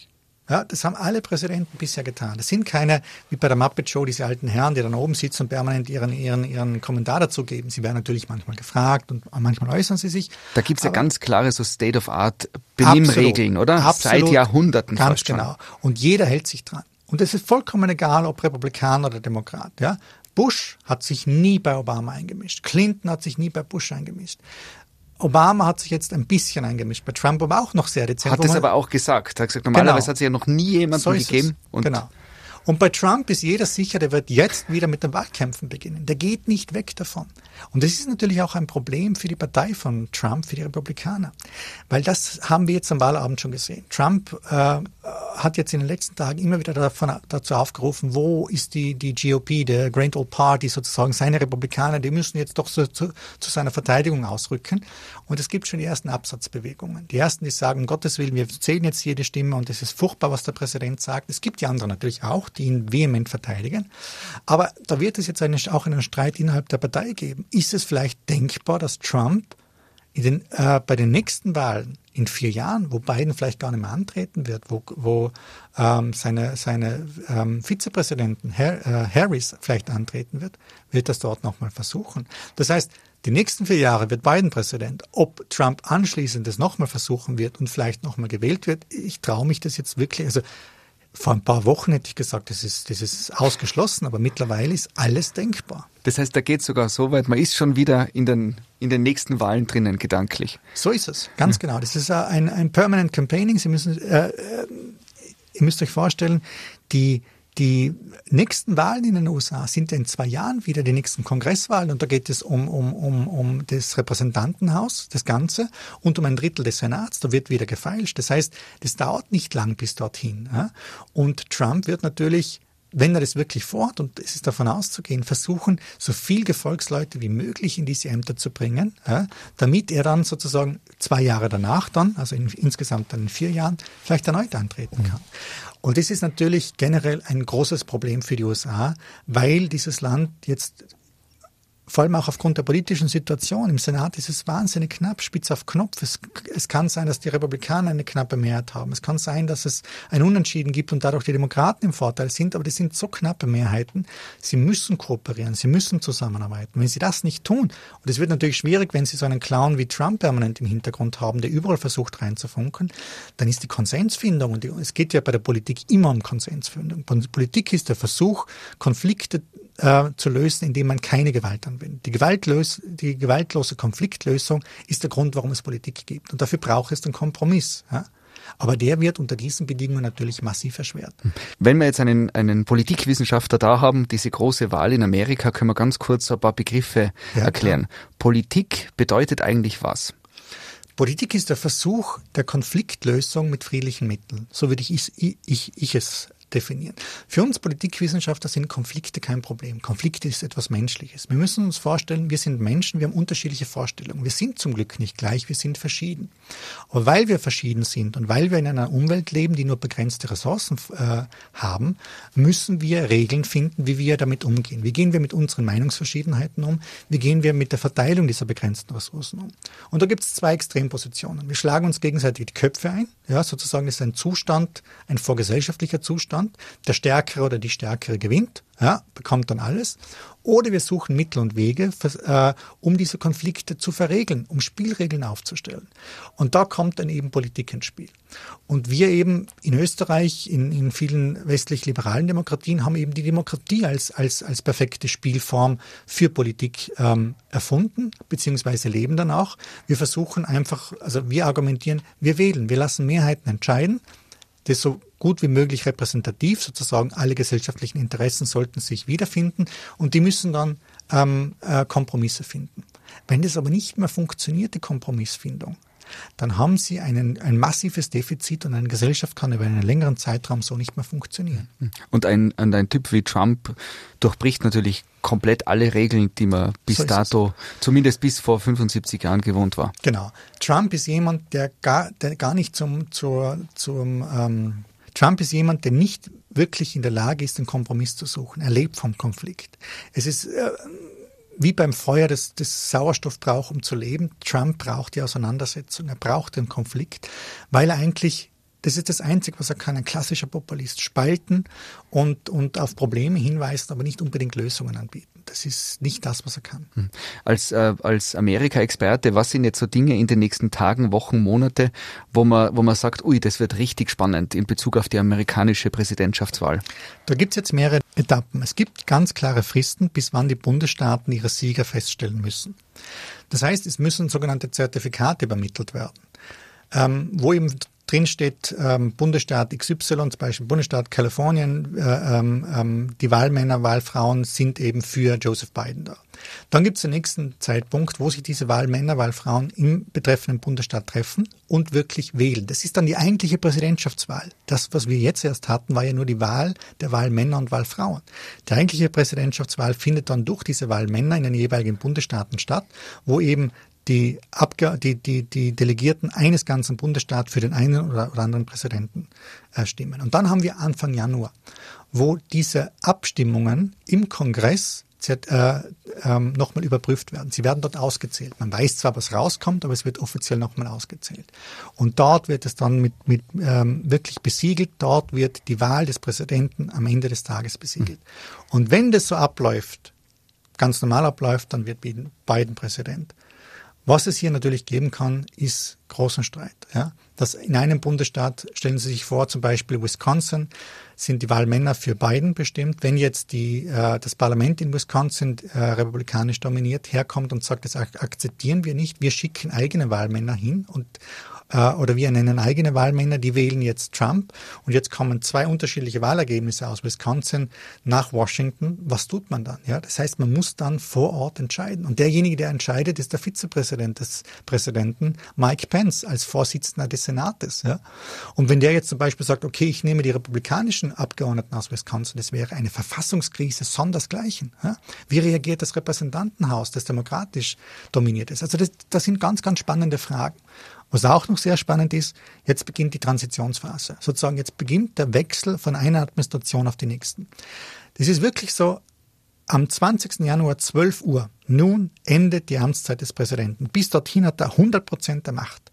Ja, das haben alle Präsidenten bisher getan. Das sind keine, wie bei der Muppet Show, diese alten Herren, die dann oben sitzen und permanent ihren, ihren, ihren Kommentar dazu geben. Sie werden natürlich manchmal gefragt und manchmal äußern sie sich. Da gibt's ja ganz klare so State-of-Art-Benimmregeln, oder? Absolut, Seit Jahrhunderten. Ganz genau. Und jeder hält sich dran. Und es ist vollkommen egal, ob Republikaner oder Demokrat. Ja? Bush hat sich nie bei Obama eingemischt. Clinton hat sich nie bei Bush eingemischt. Obama hat sich jetzt ein bisschen eingemischt, bei Trump aber auch noch sehr dezent. Hat es aber auch gesagt. Er hat gesagt, normalerweise genau. hat es ja noch nie jemanden so gegeben. Und genau. Und bei Trump ist jeder sicher, der wird jetzt wieder mit den Wahlkämpfen beginnen. Der geht nicht weg davon. Und das ist natürlich auch ein Problem für die Partei von Trump, für die Republikaner. Weil das haben wir jetzt am Wahlabend schon gesehen. Trump äh, hat jetzt in den letzten Tagen immer wieder davon, dazu aufgerufen, wo ist die, die GOP, der Grand Old Party sozusagen, seine Republikaner, die müssen jetzt doch so, zu, zu seiner Verteidigung ausrücken. Und es gibt schon die ersten Absatzbewegungen. Die ersten, die sagen, um Gottes Willen, wir zählen jetzt jede Stimme und es ist furchtbar, was der Präsident sagt. Es gibt die anderen natürlich auch, die ihn vehement verteidigen. Aber da wird es jetzt eine, auch einen Streit innerhalb der Partei geben. Ist es vielleicht denkbar, dass Trump den, äh, bei den nächsten Wahlen in vier Jahren, wo Biden vielleicht gar nicht mehr antreten wird, wo, wo ähm, seine, seine ähm, Vizepräsidenten Her äh, Harris vielleicht antreten wird, wird das dort nochmal versuchen. Das heißt, die nächsten vier Jahre wird Biden Präsident. Ob Trump anschließend das nochmal versuchen wird und vielleicht nochmal gewählt wird, ich traue mich das jetzt wirklich. Also vor ein paar Wochen hätte ich gesagt, das ist, das ist ausgeschlossen, aber mittlerweile ist alles denkbar. Das heißt, da geht es sogar so weit, man ist schon wieder in den, in den nächsten Wahlen drinnen, gedanklich. So ist es, ganz ja. genau. Das ist ein, ein Permanent Campaigning. Sie müssen, äh, äh, ihr müsst euch vorstellen, die, die nächsten Wahlen in den USA sind in zwei Jahren wieder die nächsten Kongresswahlen und da geht es um, um, um, um das Repräsentantenhaus, das Ganze, und um ein Drittel des Senats. Da wird wieder gefeilscht. Das heißt, das dauert nicht lang bis dorthin. Und Trump wird natürlich wenn er das wirklich vorhat, und es ist davon auszugehen, versuchen, so viel Gefolgsleute wie möglich in diese Ämter zu bringen, ja, damit er dann sozusagen zwei Jahre danach dann, also in, insgesamt dann in vier Jahren, vielleicht erneut antreten kann. Und das ist natürlich generell ein großes Problem für die USA, weil dieses Land jetzt vor allem auch aufgrund der politischen Situation im Senat ist es wahnsinnig knapp, spitz auf Knopf. Es, es, kann sein, dass die Republikaner eine knappe Mehrheit haben. Es kann sein, dass es ein Unentschieden gibt und dadurch die Demokraten im Vorteil sind, aber das sind so knappe Mehrheiten. Sie müssen kooperieren, sie müssen zusammenarbeiten. Wenn sie das nicht tun, und es wird natürlich schwierig, wenn sie so einen Clown wie Trump permanent im Hintergrund haben, der überall versucht reinzufunken, dann ist die Konsensfindung, und es geht ja bei der Politik immer um Konsensfindung. Politik ist der Versuch, Konflikte äh, zu lösen, indem man keine Gewalt anwendet. Die, gewaltlös, die gewaltlose Konfliktlösung ist der Grund, warum es Politik gibt. Und dafür braucht es einen Kompromiss. Ja? Aber der wird unter diesen Bedingungen natürlich massiv erschwert. Wenn wir jetzt einen, einen Politikwissenschaftler da haben, diese große Wahl in Amerika, können wir ganz kurz ein paar Begriffe ja, erklären. Klar. Politik bedeutet eigentlich was? Politik ist der Versuch der Konfliktlösung mit friedlichen Mitteln. So würde ich, ich, ich, ich es definieren. Für uns Politikwissenschaftler sind Konflikte kein Problem. Konflikte ist etwas Menschliches. Wir müssen uns vorstellen, wir sind Menschen, wir haben unterschiedliche Vorstellungen. Wir sind zum Glück nicht gleich, wir sind verschieden. Aber weil wir verschieden sind und weil wir in einer Umwelt leben, die nur begrenzte Ressourcen äh, haben, müssen wir Regeln finden, wie wir damit umgehen. Wie gehen wir mit unseren Meinungsverschiedenheiten um? Wie gehen wir mit der Verteilung dieser begrenzten Ressourcen um? Und da gibt es zwei Extrempositionen. Wir schlagen uns gegenseitig die Köpfe ein. Ja, sozusagen ist ein Zustand, ein vorgesellschaftlicher Zustand Zustand. Der Stärkere oder die Stärkere gewinnt, ja, bekommt dann alles. Oder wir suchen Mittel und Wege, äh, um diese Konflikte zu verregeln, um Spielregeln aufzustellen. Und da kommt dann eben Politik ins Spiel. Und wir eben in Österreich, in, in vielen westlich-liberalen Demokratien, haben eben die Demokratie als, als, als perfekte Spielform für Politik ähm, erfunden, beziehungsweise leben dann auch. Wir versuchen einfach, also wir argumentieren, wir wählen, wir lassen Mehrheiten entscheiden das so gut wie möglich repräsentativ, sozusagen alle gesellschaftlichen Interessen sollten sich wiederfinden und die müssen dann ähm, äh, Kompromisse finden. Wenn das aber nicht mehr funktioniert, die Kompromissfindung, dann haben sie einen, ein massives Defizit und eine Gesellschaft kann über einen längeren Zeitraum so nicht mehr funktionieren. Und ein, und ein Typ wie Trump durchbricht natürlich komplett alle Regeln, die man bis so dato, es. zumindest bis vor 75 Jahren gewohnt war. Genau. Trump ist jemand, der gar, der gar nicht zum, zur, zum, ähm, Trump ist jemand, der nicht wirklich in der Lage ist, einen Kompromiss zu suchen. Er lebt vom Konflikt. Es ist, äh, wie beim Feuer das, das Sauerstoff braucht, um zu leben. Trump braucht die Auseinandersetzung, er braucht den Konflikt, weil er eigentlich Das ist das Einzige, was er kann. Ein klassischer Populist spalten und, und auf Probleme hinweisen, aber nicht unbedingt Lösungen anbieten. Das ist nicht das, was er kann. Hm. Als, äh, als Amerika-Experte, was sind jetzt so Dinge in den nächsten Tagen, Wochen, Monate, wo man, wo man sagt, ui, das wird richtig spannend in Bezug auf die amerikanische Präsidentschaftswahl? Da gibt es jetzt mehrere Etappen. Es gibt ganz klare Fristen, bis wann die Bundesstaaten ihre Sieger feststellen müssen. Das heißt, es müssen sogenannte Zertifikate übermittelt werden, ähm, wo eben drin steht ähm, Bundesstaat XY, zum Beispiel Bundesstaat Kalifornien, äh, ähm, ähm, die Wahlmänner, Wahlfrauen sind eben für Joseph Biden da. Dann gibt es den nächsten Zeitpunkt, wo sich diese Wahlmänner, Wahlfrauen im betreffenden Bundesstaat treffen und wirklich wählen. Das ist dann die eigentliche Präsidentschaftswahl. Das, was wir jetzt erst hatten, war ja nur die Wahl der Wahlmänner und Wahlfrauen. Die eigentliche Präsidentschaftswahl findet dann durch diese Wahlmänner in den jeweiligen Bundesstaaten statt, wo eben die, Abge die, die, die Delegierten eines ganzen Bundesstaats für den einen oder, oder anderen Präsidenten äh, stimmen. Und dann haben wir Anfang Januar, wo diese Abstimmungen im Kongress äh, ähm, nochmal überprüft werden. Sie werden dort ausgezählt. Man weiß zwar, was rauskommt, aber es wird offiziell nochmal ausgezählt. Und dort wird es dann mit, mit ähm, wirklich besiegelt. Dort wird die Wahl des Präsidenten am Ende des Tages besiegelt. Mhm. Und wenn das so abläuft, ganz normal abläuft, dann wird Biden Präsident. Was es hier natürlich geben kann, ist großen Streit. Ja? Dass in einem Bundesstaat, stellen Sie sich vor, zum Beispiel Wisconsin, sind die Wahlmänner für Biden bestimmt. Wenn jetzt die, äh, das Parlament in Wisconsin äh, republikanisch dominiert herkommt und sagt, das akzeptieren wir nicht, wir schicken eigene Wahlmänner hin und äh, oder wir nennen eigene Wahlmänner, die wählen jetzt Trump und jetzt kommen zwei unterschiedliche Wahlergebnisse aus Wisconsin nach Washington. Was tut man dann? Ja, das heißt, man muss dann vor Ort entscheiden und derjenige, der entscheidet, ist der Vizepräsident des Präsidenten Mike Pence als Vorsitzender des Senates. Ja, und wenn der jetzt zum Beispiel sagt, okay, ich nehme die republikanischen Abgeordneten aus Wisconsin, das wäre eine Verfassungskrise sondersgleichen. Ja? Wie reagiert das Repräsentantenhaus, das demokratisch dominiert ist? Also das, das sind ganz, ganz spannende Fragen. Was auch noch sehr spannend ist, jetzt beginnt die Transitionsphase. Sozusagen jetzt beginnt der Wechsel von einer Administration auf die nächsten. Das ist wirklich so, am 20. Januar 12 Uhr, nun endet die Amtszeit des Präsidenten. Bis dorthin hat er 100 Prozent der Macht.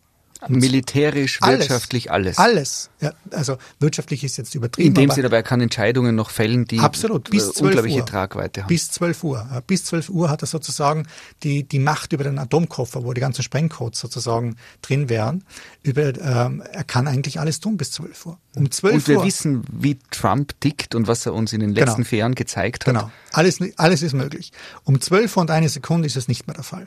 Militärisch, alles, wirtschaftlich, alles. Alles. Ja, also wirtschaftlich ist jetzt übertrieben. In dem Sinne aber er kann Entscheidungen noch fällen, die absolut, bis 12 unglaubliche Uhr. Tragweite haben. Bis 12 Uhr. Bis 12 Uhr hat er sozusagen die, die Macht über den Atomkoffer, wo die ganzen Sprengcodes sozusagen drin wären. Über, ähm, er kann eigentlich alles tun bis 12 Uhr. Um 12 und wir Uhr, wissen, wie Trump tickt und was er uns in den letzten genau. vier Jahren gezeigt hat. Genau. Alles, alles ist möglich. Um 12 Uhr und eine Sekunde ist es nicht mehr der Fall.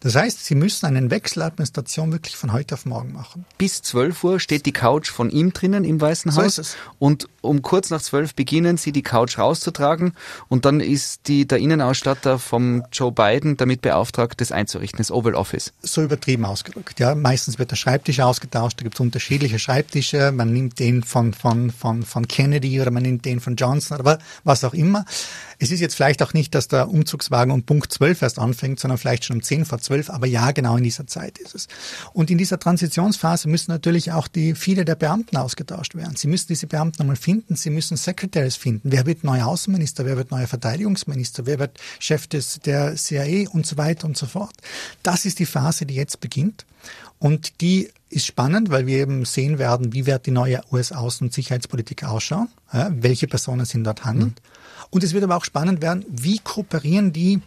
Das heißt, Sie müssen einen Wechsel Administration wirklich von heute auf morgen machen. Bis 12 Uhr steht die Couch von ihm drinnen im Weißen so Haus. Es. Und um kurz nach 12 beginnen Sie die Couch rauszutragen und dann ist die, der Innenausstatter vom Joe Biden damit beauftragt, das einzurichten, das Oval Office. So übertrieben ausgedrückt. Ja, meistens wird der Schreibtisch ausgetauscht. Da gibt es unterschiedliche Schreibtische. Man nimmt den von, von, von, von Kennedy oder man nimmt den von Johnson oder was auch immer. Es ist jetzt vielleicht auch nicht, dass der Umzugswagen um Punkt 12 erst anfängt, sondern vielleicht schon um 10 vor 12, aber ja, genau in dieser Zeit ist es. Und in dieser Transitionsphase müssen natürlich auch die viele der Beamten ausgetauscht werden. Sie müssen diese Beamten einmal finden, sie müssen Secretaries finden. Wer wird neuer Außenminister, wer wird neuer Verteidigungsminister, wer wird Chef des, der CIA und so weiter und so fort. Das ist die Phase, die jetzt beginnt. Und die ist spannend, weil wir eben sehen werden, wie wird die neue US-Außen- und Sicherheitspolitik ausschauen, ja, welche Personen sind dort handelnd. Mhm. Und es wird aber auch spannend werden, wie kooperieren die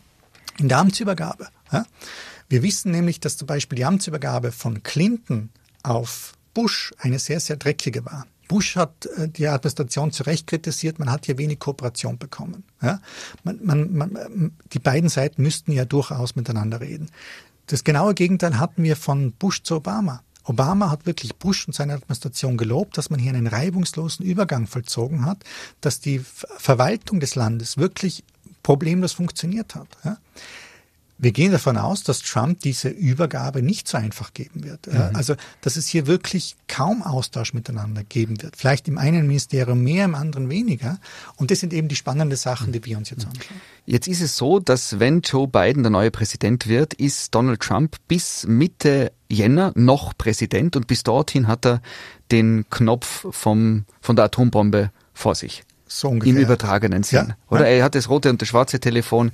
in der Amtsübergabe. Ja? Wir wissen nämlich, dass zum Beispiel die Amtsübergabe von Clinton auf Bush eine sehr, sehr dreckige war. Bush hat äh, die Administration zu Recht kritisiert, man hat hier wenig Kooperation bekommen. Ja? Man, man, man, die beiden Seiten müssten ja durchaus miteinander reden. Das genaue Gegenteil hatten wir von Bush zu Obama. Obama hat wirklich Bush und seine Administration gelobt, dass man hier einen reibungslosen Übergang vollzogen hat, dass die Verwaltung des Landes wirklich problemlos funktioniert hat. Ja. Wir gehen davon aus, dass Trump diese Übergabe nicht so einfach geben wird. Mhm. Also, dass es hier wirklich kaum Austausch miteinander geben wird. Vielleicht im einen Ministerium mehr, im anderen weniger. Und das sind eben die spannenden Sachen, die wir uns jetzt anschauen. Jetzt ist es so, dass wenn Joe Biden der neue Präsident wird, ist Donald Trump bis Mitte Jänner noch Präsident und bis dorthin hat er den Knopf vom, von der Atombombe vor sich. So ungefähr. Im übertragenen Sinn. Ja, Oder ja. er hat das rote und das schwarze Telefon.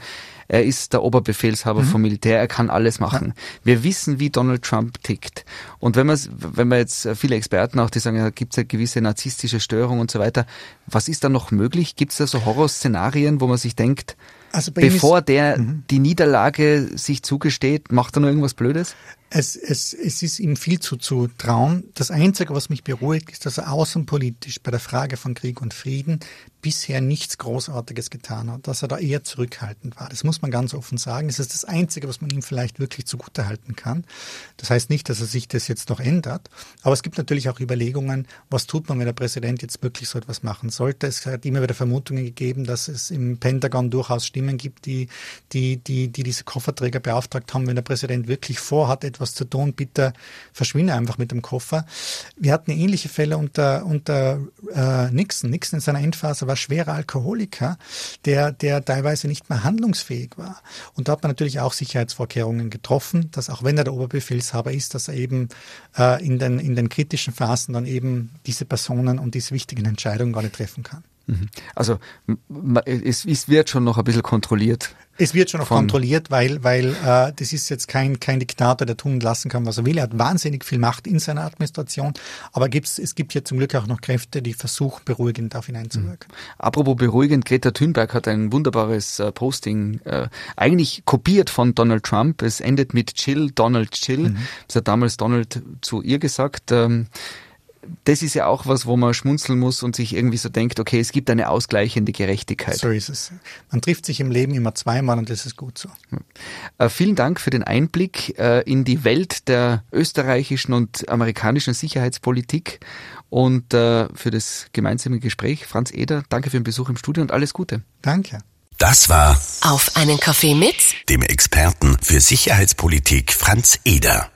Er ist der Oberbefehlshaber mhm. vom Militär. Er kann alles machen. Ja. Wir wissen, wie Donald Trump tickt. Und wenn man, wenn man jetzt viele Experten auch, die sagen, da gibt es eine gewisse narzisstische Störung und so weiter. Was ist da noch möglich? Gibt es da so Horrorszenarien, wo man sich denkt, also bevor der mhm. die Niederlage sich zugesteht, macht er noch irgendwas Blödes? Es, es, es ist ihm viel zu, zu trauen. Das Einzige, was mich beruhigt, ist, dass er außenpolitisch bei der Frage von Krieg und Frieden bisher nichts Großartiges getan hat, dass er da eher zurückhaltend war. Das muss man ganz offen sagen. Das ist das Einzige, was man ihm vielleicht wirklich zugutehalten kann. Das heißt nicht, dass er sich das jetzt noch ändert, aber es gibt natürlich auch Überlegungen, was tut man, wenn der Präsident jetzt wirklich so etwas machen sollte. Es hat immer wieder Vermutungen gegeben, dass es im Pentagon durchaus Stimmen gibt, die, die, die, die diese Kofferträger beauftragt haben, wenn der Präsident wirklich vorhat, etwas zu tun, bitte verschwinde einfach mit dem Koffer. Wir hatten ähnliche Fälle unter, unter äh, Nixon. Nixon in seiner Endphase war schwerer Alkoholiker, der, der teilweise nicht mehr handlungsfähig war. Und da hat man natürlich auch Sicherheitsvorkehrungen getroffen, dass auch wenn er der Oberbefehlshaber ist, dass er eben äh, in, den, in den kritischen Phasen dann eben diese Personen und diese wichtigen Entscheidungen gar nicht treffen kann. Mhm. Also es, es wird schon noch ein bisschen kontrolliert. Es wird schon noch kontrolliert, weil, weil äh, das ist jetzt kein, kein Diktator, der tun und lassen kann, was er will. Er hat wahnsinnig viel Macht in seiner Administration, aber gibt's, es gibt hier zum Glück auch noch Kräfte, die versuchen, beruhigend auf ihn einzuwirken. Mhm. Apropos beruhigend, Greta Thunberg hat ein wunderbares äh, Posting, äh, eigentlich kopiert von Donald Trump. Es endet mit Chill, Donald Chill. Mhm. Das hat damals Donald zu ihr gesagt. Ähm, das ist ja auch was, wo man schmunzeln muss und sich irgendwie so denkt, okay, es gibt eine ausgleichende Gerechtigkeit. So ist es. Man trifft sich im Leben immer zweimal und das ist gut so. Äh, vielen Dank für den Einblick äh, in die Welt der österreichischen und amerikanischen Sicherheitspolitik und äh, für das gemeinsame Gespräch. Franz Eder, danke für den Besuch im Studio und alles Gute. Danke. Das war Auf einen Kaffee mit dem Experten für Sicherheitspolitik Franz Eder.